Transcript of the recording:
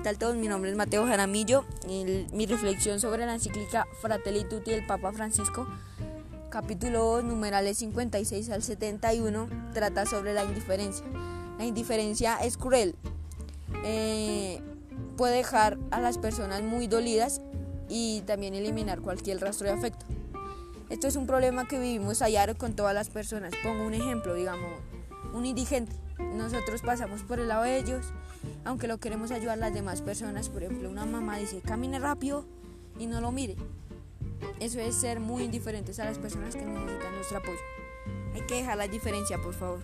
tal todos? Mi nombre es Mateo Jaramillo. y mi reflexión sobre la encíclica Fratelli Tutti del Papa Francisco, capítulo 2, numerales 56 al 71, trata sobre la indiferencia. La indiferencia es cruel. Eh, puede dejar a las personas muy dolidas y también eliminar cualquier rastro de afecto. Esto es un problema que vivimos a con todas las personas. Pongo un ejemplo, digamos, un indigente. Nosotros pasamos por el lado de ellos, aunque lo queremos ayudar a las demás personas. Por ejemplo, una mamá dice, camine rápido y no lo mire. Eso es ser muy indiferentes a las personas que necesitan nuestro apoyo. Hay que dejar la diferencia, por favor.